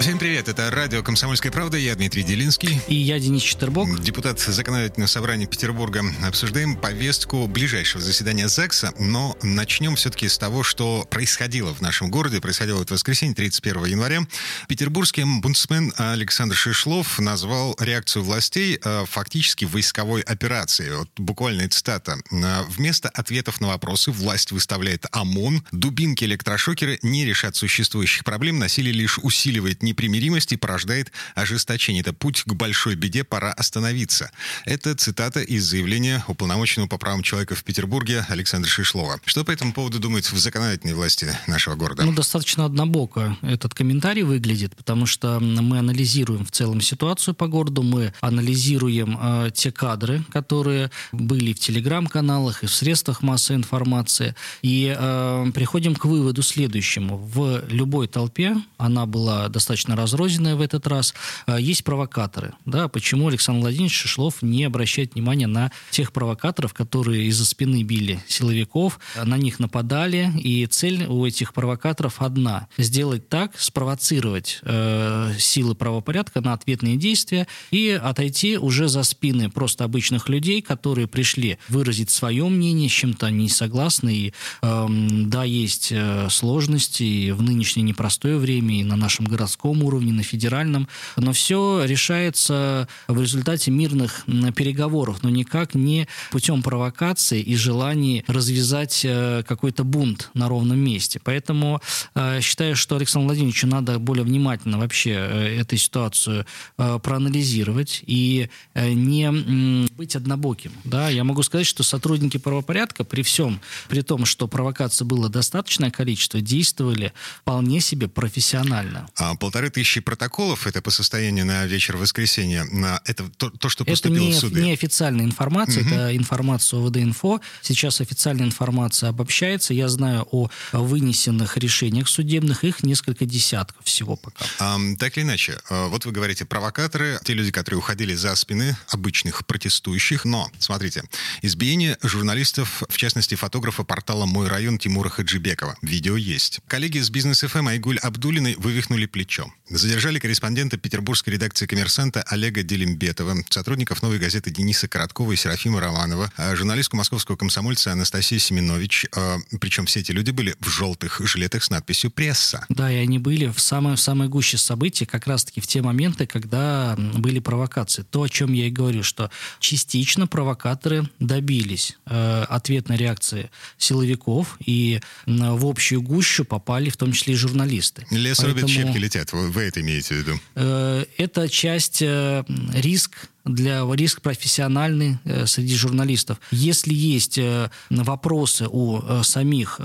Всем привет, это радио «Комсомольская правда», я Дмитрий Делинский. И я Денис Четербок. Депутат Законодательного собрания Петербурга. Обсуждаем повестку ближайшего заседания ЗАГСа, но начнем все-таки с того, что происходило в нашем городе. Происходило это воскресенье, 31 января. Петербургский омбудсмен Александр Шишлов назвал реакцию властей э, фактически войсковой операцией. Вот буквальная цитата. «Э, «Вместо ответов на вопросы власть выставляет ОМОН, дубинки электрошокеры не решат существующих проблем, насилие лишь усиливает непримиримости порождает ожесточение. Это путь к большой беде, пора остановиться. Это цитата из заявления уполномоченного по правам человека в Петербурге Александра Шишлова. Что по этому поводу думают в законодательной власти нашего города? Ну, достаточно однобоко этот комментарий выглядит, потому что мы анализируем в целом ситуацию по городу, мы анализируем э, те кадры, которые были в телеграм-каналах и в средствах массовой информации, и э, приходим к выводу следующему. В любой толпе, она была достаточно достаточно разрозненная в этот раз. А, есть провокаторы. Да, почему Александр Владимирович Шишлов не обращает внимания на тех провокаторов, которые из-за спины били силовиков, на них нападали, и цель у этих провокаторов одна – сделать так, спровоцировать э, силы правопорядка на ответные действия и отойти уже за спины просто обычных людей, которые пришли выразить свое мнение, с чем-то не согласны. И, э, да, есть э, сложности в нынешнее непростое время и на нашем городском городском уровне, на федеральном. Но все решается в результате мирных переговоров, но никак не путем провокации и желаний развязать э, какой-то бунт на ровном месте. Поэтому э, считаю, что Александру Владимировичу надо более внимательно вообще э, эту ситуацию проанализировать и не быть однобоким. Да, я могу сказать, что сотрудники правопорядка при всем, при том, что провокаций было достаточное количество, действовали вполне себе профессионально. А полтора полторы тысячи протоколов, это по состоянию на вечер воскресенья, это то, то что поступило это не, в суды? Это не официальная информация, угу. это информация ОВД-инфо. Сейчас официальная информация обобщается. Я знаю о вынесенных решениях судебных, их несколько десятков всего пока. А, так или иначе, а, вот вы говорите, провокаторы, те люди, которые уходили за спины обычных протестующих, но, смотрите, избиение журналистов, в частности, фотографа портала «Мой район» Тимура Хаджибекова. Видео есть. Коллеги с бизнес-ФМ Айгуль Абдулиной вывихнули плечо. Задержали корреспондента петербургской редакции «Коммерсанта» Олега Делимбетова, сотрудников «Новой газеты» Дениса Короткова и Серафима Романова, а журналистку московского комсомольца Анастасию Семенович. А, причем все эти люди были в желтых жилетах с надписью «Пресса». Да, и они были в самой, в самой гуще событий, как раз-таки в те моменты, когда были провокации. То, о чем я и говорю, что частично провокаторы добились э, ответной реакции силовиков, и э, в общую гущу попали в том числе и журналисты. Лес Поэтому... рубят, щепки летят вы это имеете в виду? Э, это часть э, риск для риск профессиональный э, среди журналистов. Если есть э, вопросы у э, самих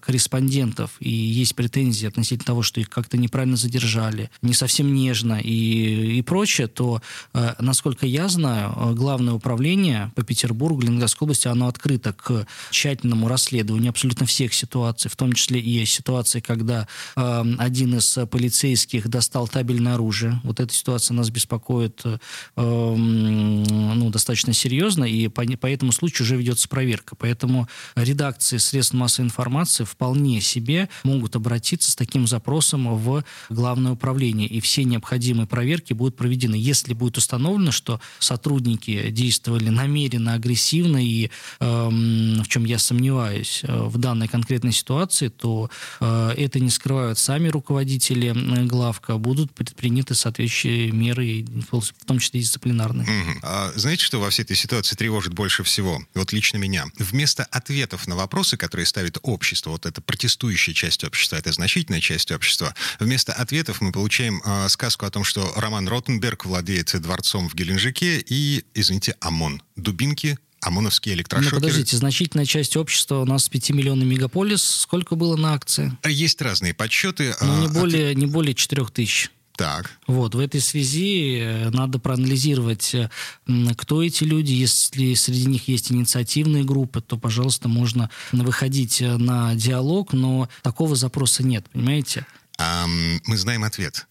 корреспондентов и есть претензии относительно того, что их как-то неправильно задержали, не совсем нежно и, и прочее, то, насколько я знаю, главное управление по Петербургу, Ленинградской области, оно открыто к тщательному расследованию абсолютно всех ситуаций, в том числе и ситуации, когда один из полицейских достал табельное оружие. Вот эта ситуация нас беспокоит ну, достаточно серьезно, и по, по этому случаю уже ведется проверка. Поэтому редакции средств массовой информации вполне себе могут обратиться с таким запросом в Главное управление, и все необходимые проверки будут проведены. Если будет установлено, что сотрудники действовали намеренно, агрессивно, и э, в чем я сомневаюсь э, в данной конкретной ситуации, то э, это не скрывают сами руководители э, главка, будут предприняты соответствующие меры, в том числе дисциплинарные дисциплинарной. Угу. А знаете, что во всей этой ситуации тревожит больше всего? Вот лично меня. Вместо ответов на вопросы, которые ставит общество, вот это протестующая часть общества, это значительная часть общества, вместо ответов мы получаем э, сказку о том, что Роман Ротенберг владеет дворцом в Геленджике и, извините, ОМОН. Дубинки, ОМОНовские электрошокеры. Ну, подождите, значительная часть общества у нас 5 миллионов мегаполис. Сколько было на акции? Есть разные подсчеты. Ну, не более, от... не более 4 тысяч. Так. Вот, в этой связи э, надо проанализировать, э, кто эти люди. Если среди них есть инициативные группы, то, пожалуйста, можно выходить э, на диалог, но такого запроса нет, понимаете? А, мы знаем ответ.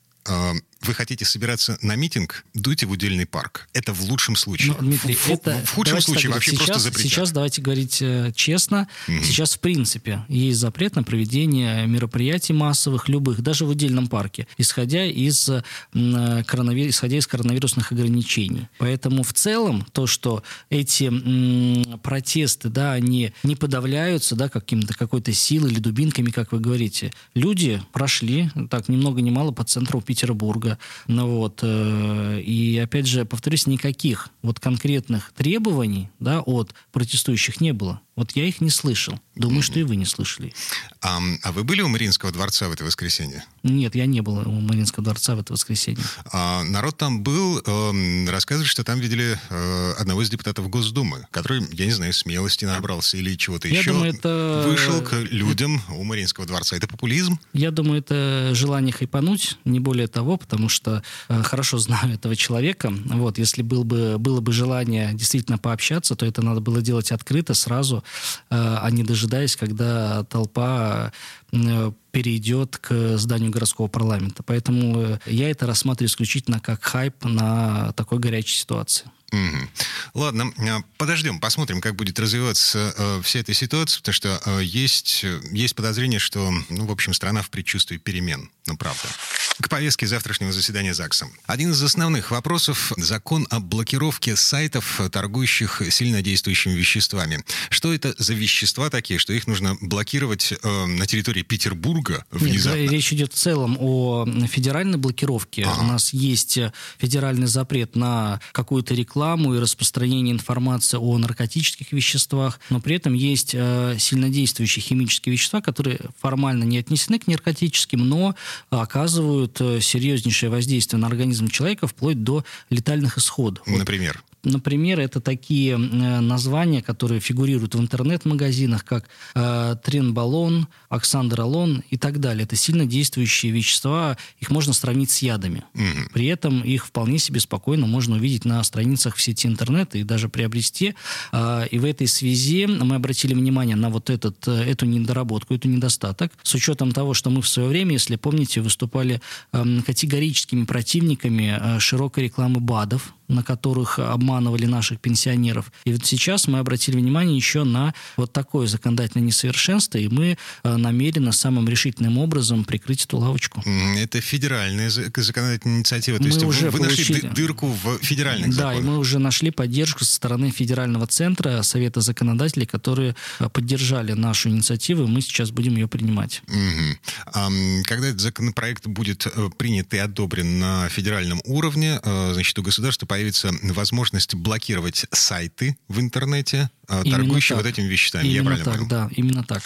Вы хотите собираться на митинг, дуйте в удельный парк. Это в лучшем случае. Ну, Дмитрий, в, это, в худшем случае так, вообще сейчас, просто запретят. Сейчас давайте говорить э, честно. Угу. Сейчас, в принципе, есть запрет на проведение мероприятий массовых, любых, даже в удельном парке, исходя из, э, коронавир... исходя из коронавирусных ограничений. Поэтому в целом то, что эти м, протесты, да, они не подавляются, да, каким-то какой-то силой или дубинками, как вы говорите. Люди прошли, так, ни много ни мало по центру Петербурга, ну вот, э, и опять же, повторюсь, никаких вот конкретных требований, да, от протестующих не было. Вот я их не слышал. Думаю, mm-hmm. что и вы не слышали. А, а вы были у Мариинского дворца в это воскресенье? Нет, я не был у Мариинского дворца в это воскресенье. А, народ там был, э, рассказывает, что там видели э, одного из депутатов Госдумы, который, я не знаю, смелости набрался или чего-то я еще. Думаю, это... Вышел к людям у Мариинского дворца. Это популизм? Я думаю, это желание хайпануть, не более того, потому что э, хорошо знаю этого человека. Вот, если был бы, было бы желание действительно пообщаться, то это надо было делать открыто, сразу, а не дожидаясь, когда толпа э, перейдет к зданию городского парламента. Поэтому э, я это рассматриваю исключительно как хайп на такой горячей ситуации. Угу. Ладно, подождем, посмотрим, как будет развиваться э, вся эта ситуация, потому что э, есть, есть подозрение, что, ну, в общем, страна в предчувствии перемен, ну, правда. К повестке завтрашнего заседания ЗАГСа. Один из основных вопросов – закон о блокировке сайтов, торгующих сильнодействующими веществами. Что это за вещества такие, что их нужно блокировать э, на территории Петербурга внезапно? Нет, речь идет в целом о федеральной блокировке. Ага. У нас есть федеральный запрет на какую-то рекламу и распространение информации о наркотических веществах, но при этом есть э, сильнодействующие химические вещества, которые формально не отнесены к наркотическим, но оказывают э, серьезнейшее воздействие на организм человека вплоть до летальных исходов. Например? Например, это такие э, названия, которые фигурируют в интернет-магазинах, как э, тренбалон, оксандролон и так далее. Это сильно действующие вещества, их можно сравнить с ядами. Mm-hmm. При этом их вполне себе спокойно можно увидеть на страницах в сети интернета и даже приобрести. Э, и в этой связи мы обратили внимание на вот этот, э, эту недоработку, эту недостаток, с учетом того, что мы в свое время, если помните, выступали э, категорическими противниками э, широкой рекламы БАДов, на которых обманывали наших пенсионеров. И вот сейчас мы обратили внимание еще на вот такое законодательное несовершенство, и мы э, намерены самым решительным образом прикрыть эту лавочку. Это федеральная законодательная инициатива. То мы есть уже вы получили... нашли дырку в федеральных да, законах. Да, и мы уже нашли поддержку со стороны федерального центра Совета законодателей, которые э, поддержали нашу инициативу, и мы сейчас будем ее принимать. Угу. А, когда этот законопроект будет э, принят и одобрен на федеральном уровне, значит, у государства появится возможность блокировать сайты в интернете, именно торгующие так. вот этими веществами. Именно Я правильно так, понял? да, именно так.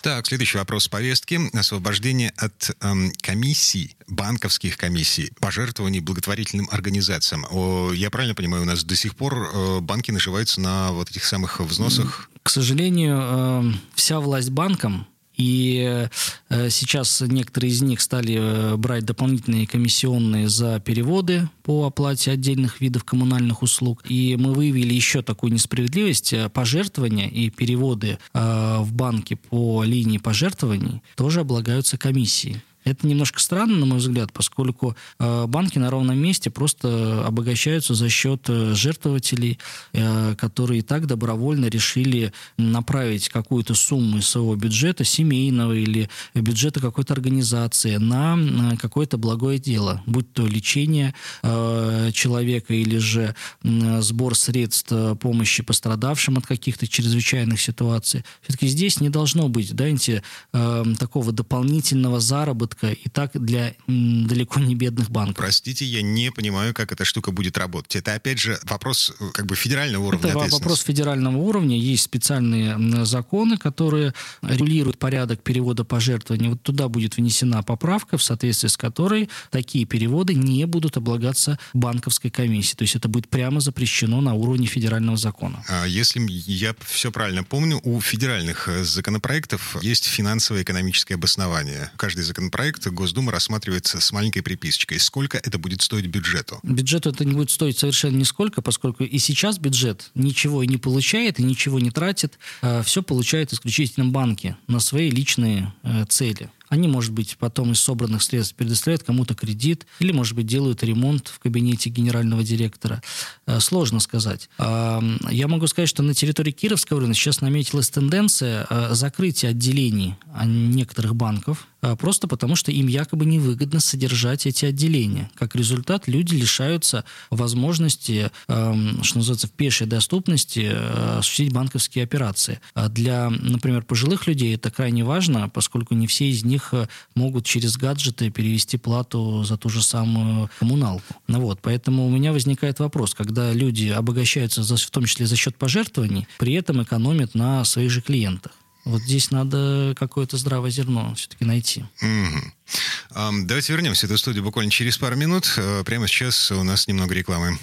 Так, следующий вопрос повестки. Освобождение от эм, комиссий, банковских комиссий, пожертвований благотворительным организациям. О, я правильно понимаю, у нас до сих пор э, банки наживаются на вот этих самых взносах? К сожалению, э, вся власть банкам и э, сейчас некоторые из них стали э, брать дополнительные комиссионные за переводы по оплате отдельных видов коммунальных услуг. И мы выявили еще такую несправедливость. Э, пожертвования и переводы в банке по линии пожертвований тоже облагаются комиссией. Это немножко странно, на мой взгляд, поскольку э, банки на ровном месте просто обогащаются за счет э, жертвователей, э, которые и так добровольно решили направить какую-то сумму из своего бюджета, семейного или бюджета какой-то организации, на какое-то благое дело, будь то лечение человека или же сбор средств помощи пострадавшим от каких-то чрезвычайных ситуаций. Все-таки здесь не должно быть, знаете, такого дополнительного заработка заработка и так для далеко не бедных банков. Простите, я не понимаю, как эта штука будет работать. Это, опять же, вопрос э, как бы федерального уровня Это вопрос федерального уровня. Есть специальные законы, которые регулируют порядок перевода пожертвований. Вот туда будет внесена поправка, в соответствии с которой такие переводы не будут облагаться банковской комиссией. То есть это будет прямо запрещено на уровне федерального закона. А если я все правильно помню, у федеральных э, законопроектов есть финансово-экономическое обоснование. Каждый законопроект законопроект Госдума рассматривается с маленькой приписочкой. Сколько это будет стоить бюджету? Бюджету это не будет стоить совершенно нисколько, поскольку и сейчас бюджет ничего и не получает, и ничего не тратит. А Все получают исключительно банки на свои личные э, цели. Они, может быть, потом из собранных средств предоставляют кому-то кредит или, может быть, делают ремонт в кабинете генерального директора. Э, сложно сказать. Я могу сказать, что на территории Кировского района сейчас наметилась тенденция э, закрытия отделений а, некоторых банков, э, просто потому что им якобы невыгодно содержать эти отделения. Как результат, люди лишаются возможности, что называется, в пешей доступности осуществить банковские операции. А для, например, пожилых людей это крайне важно, поскольку не все из них них э, могут через гаджеты перевести плату за ту же самую коммуналку. Ну вот, поэтому у меня возникает вопрос, когда люди обогащаются за, в том числе за счет пожертвований, при этом экономят на своих же клиентах. Вот здесь надо какое-то здравое зерно все-таки найти. Mm-hmm. давайте вернемся в эту студию буквально через пару минут. Э, прямо сейчас у нас немного рекламы.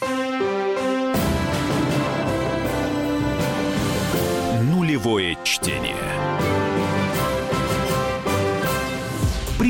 Нулевое чтение.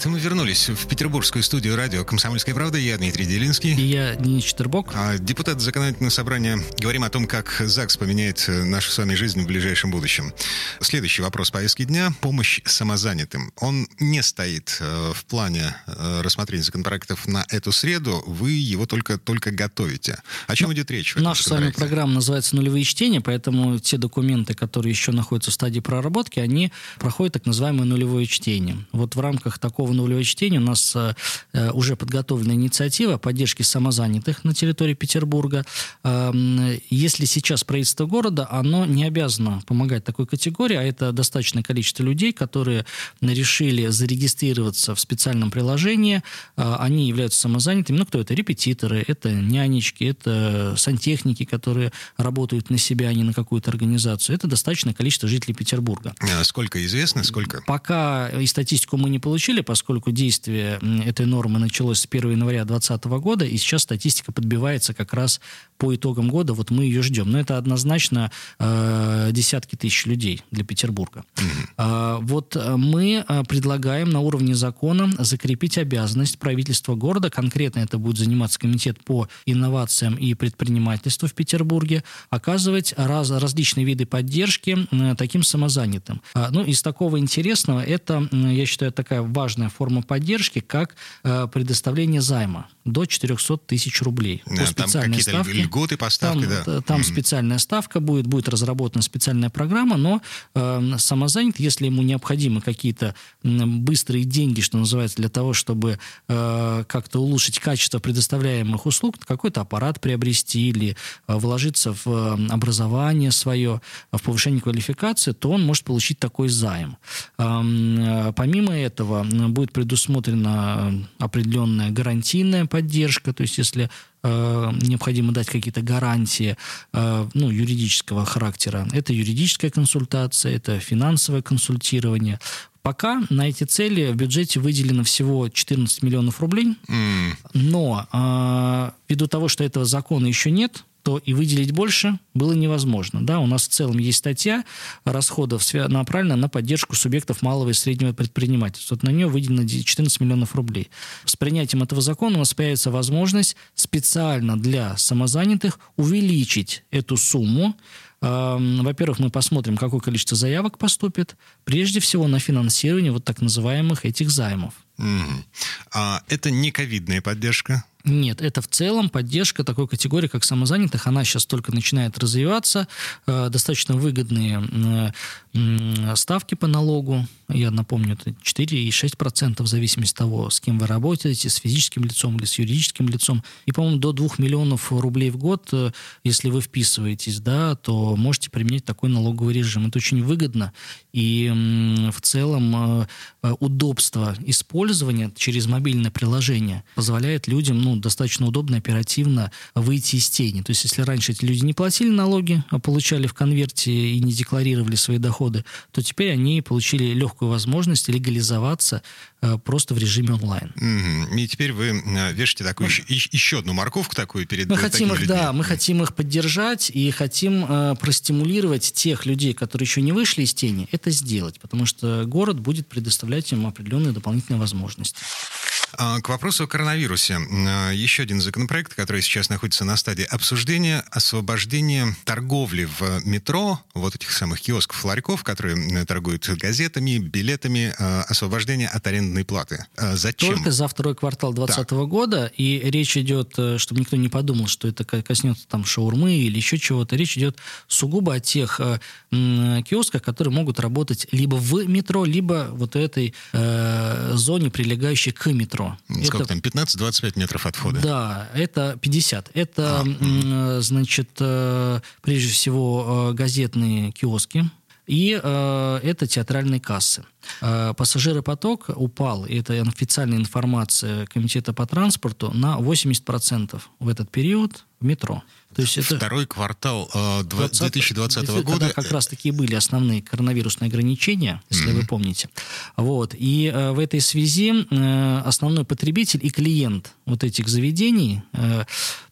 Это мы вернулись в петербургскую студию радио «Комсомольская правда». Я Дмитрий Делинский. И я Денис Четербок. А депутат законодательного собрания. Говорим о том, как ЗАГС поменяет э, нашу с вами жизнь в ближайшем будущем. Следующий вопрос повестки дня. Помощь самозанятым. Он не стоит э, в плане э, рассмотрения законопроектов на эту среду. Вы его только, только готовите. О чем ну, идет речь? Наша с вами программа называется «Нулевые чтения», поэтому те документы, которые еще находятся в стадии проработки, они проходят так называемое нулевое чтение. Вот в рамках такого такого нулевого чтения у нас э, уже подготовлена инициатива поддержки самозанятых на территории Петербурга. Эм, если сейчас правительство города, оно не обязано помогать такой категории, а это достаточное количество людей, которые решили зарегистрироваться в специальном приложении. Э, они являются самозанятыми. Ну, кто это? Репетиторы, это нянечки, это сантехники, которые работают на себя, а не на какую-то организацию. Это достаточное количество жителей Петербурга. А сколько известно? Сколько? Пока и статистику мы не получили, поскольку действие этой нормы началось с 1 января 2020 года, и сейчас статистика подбивается как раз по итогам года, вот мы ее ждем. Но это однозначно э, десятки тысяч людей для Петербурга. Mm-hmm. Э, вот мы э, предлагаем на уровне закона закрепить обязанность правительства города, конкретно это будет заниматься комитет по инновациям и предпринимательству в Петербурге, оказывать раз, различные виды поддержки э, таким самозанятым. Э, ну, из такого интересного, это, я считаю, такая важная форма поддержки, как э, предоставление займа до 400 тысяч рублей. Да, по специальной там ставке. льготы, поставки, там, да. Там mm-hmm. специальная ставка будет, будет разработана специальная программа, но э, самозанят, если ему необходимы какие-то быстрые деньги, что называется, для того, чтобы э, как-то улучшить качество предоставляемых услуг, какой-то аппарат приобрести или э, вложиться в э, образование свое, в повышение квалификации, то он может получить такой займ. Эм, э, помимо этого, будет предусмотрена определенная гарантийная поддержка, то есть если э, необходимо дать какие-то гарантии э, ну, юридического характера. Это юридическая консультация, это финансовое консультирование. Пока на эти цели в бюджете выделено всего 14 миллионов рублей, mm. но э, ввиду того, что этого закона еще нет, то и выделить больше было невозможно. Да, у нас в целом есть статья расходов, направленная на поддержку субъектов малого и среднего предпринимательства. Вот на нее выделено 14 миллионов рублей. С принятием этого закона у нас появится возможность специально для самозанятых увеличить эту сумму. Эм, во-первых, мы посмотрим, какое количество заявок поступит, прежде всего на финансирование вот так называемых этих займов. Mm. А это не ковидная поддержка? Нет, это в целом поддержка такой категории, как самозанятых. Она сейчас только начинает развиваться. Э, достаточно выгодные э, ставки по налогу. Я напомню, это 4,6% в зависимости от того, с кем вы работаете, с физическим лицом или с юридическим лицом. И, по-моему, до 2 миллионов рублей в год, э, если вы вписываетесь, да, то можете применять такой налоговый режим. Это очень выгодно. И в целом удобство использования через мобильное приложение позволяет людям, ну, ну, достаточно удобно, оперативно выйти из тени. То есть, если раньше эти люди не платили налоги, а получали в конверте и не декларировали свои доходы, то теперь они получили легкую возможность легализоваться э, просто в режиме онлайн. Mm-hmm. И теперь вы э, вешаете такую еще, еще одну морковку такую перед мы хотим их, людьми. Да, мы хотим их поддержать и хотим э, простимулировать тех людей, которые еще не вышли из тени, это сделать, потому что город будет предоставлять им определенные дополнительные возможности. А, к вопросу о коронавирусе. А, еще один законопроект, который сейчас находится на стадии обсуждения, освобождение торговли в метро, вот этих самых киосков, ларьков, которые торгуют газетами, билетами, а, освобождение от арендной платы. Зачем? Только за второй квартал 2020 года, и речь идет, э, чтобы никто не подумал, что это коснется там шаурмы или еще чего-то, речь идет сугубо о тех э, киосках, которые могут работать либо в метро, либо вот этой э, зоне, прилегающей к метро метро. Сколько это, там, 15-25 метров от входа? Да, это 50. Это, а. значит, э, прежде всего, э, газетные киоски, и э, это театральные кассы. Э, пассажиропоток упал, это официальная информация Комитета по транспорту, на 80% в этот период в метро. То есть это Второй квартал э, 2020 года. Когда как раз таки были основные коронавирусные ограничения, если mm-hmm. вы помните. Вот. И э, в этой связи э, основной потребитель и клиент вот этих заведений,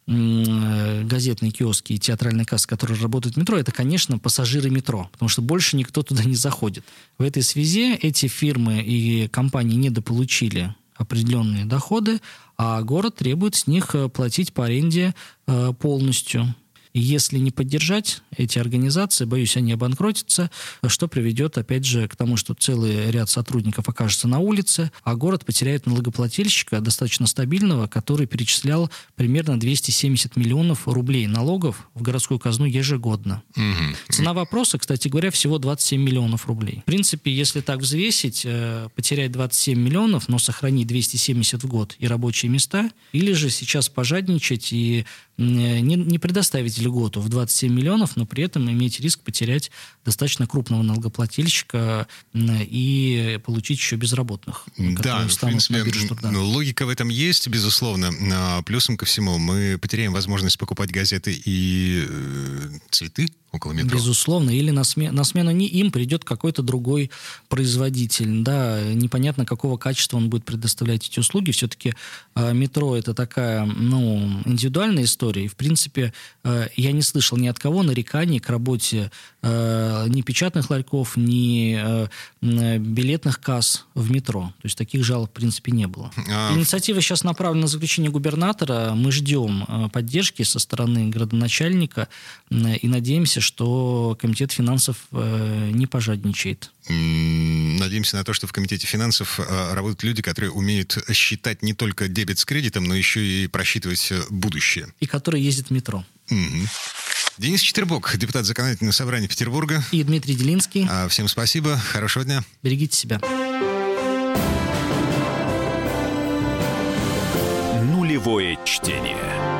газетные киоски и театральные кассы, которые работают в метро, это, конечно, пассажиры метро, потому что больше никто туда не заходит. В этой связи эти фирмы и компании недополучили определенные доходы, а город требует с них э, платить по аренде э, полностью. Если не поддержать эти организации, боюсь, они обанкротятся, что приведет, опять же, к тому, что целый ряд сотрудников окажется на улице, а город потеряет налогоплательщика достаточно стабильного, который перечислял примерно 270 миллионов рублей налогов в городскую казну ежегодно. Угу. Цена вопроса, кстати говоря, всего 27 миллионов рублей. В принципе, если так взвесить, э, потерять 27 миллионов, но сохранить 270 в год и рабочие места, или же сейчас пожадничать и не, не предоставить льготу в 27 миллионов, но при этом иметь риск потерять достаточно крупного налогоплательщика и получить еще безработных. Да, в принципе, логика в этом есть, безусловно. А плюсом ко всему, мы потеряем возможность покупать газеты и э, цветы около метро. Безусловно. Или на, смен, на смену не им придет какой-то другой производитель. Да, непонятно, какого качества он будет предоставлять эти услуги. Все-таки э, метро это такая, ну, индивидуальная история. И, в принципе, э, я не слышал ни от кого нареканий к работе э, ни печатных ларьков, ни э, билетных касс в метро. То есть таких жалоб, в принципе, не было. А... Инициатива сейчас направлена на заключение губернатора. Мы ждем поддержки со стороны градоначальника и надеемся, что Комитет финансов не пожадничает. Надеемся на то, что в Комитете финансов э, работают люди, которые умеют считать не только дебет с кредитом, но еще и просчитывать э, будущее. И которые ездят в метро. Угу. Денис Четербок, депутат Законодательного собрания Петербурга. И Дмитрий Делинский. А, всем спасибо, хорошего дня. Берегите себя. Нулевое чтение.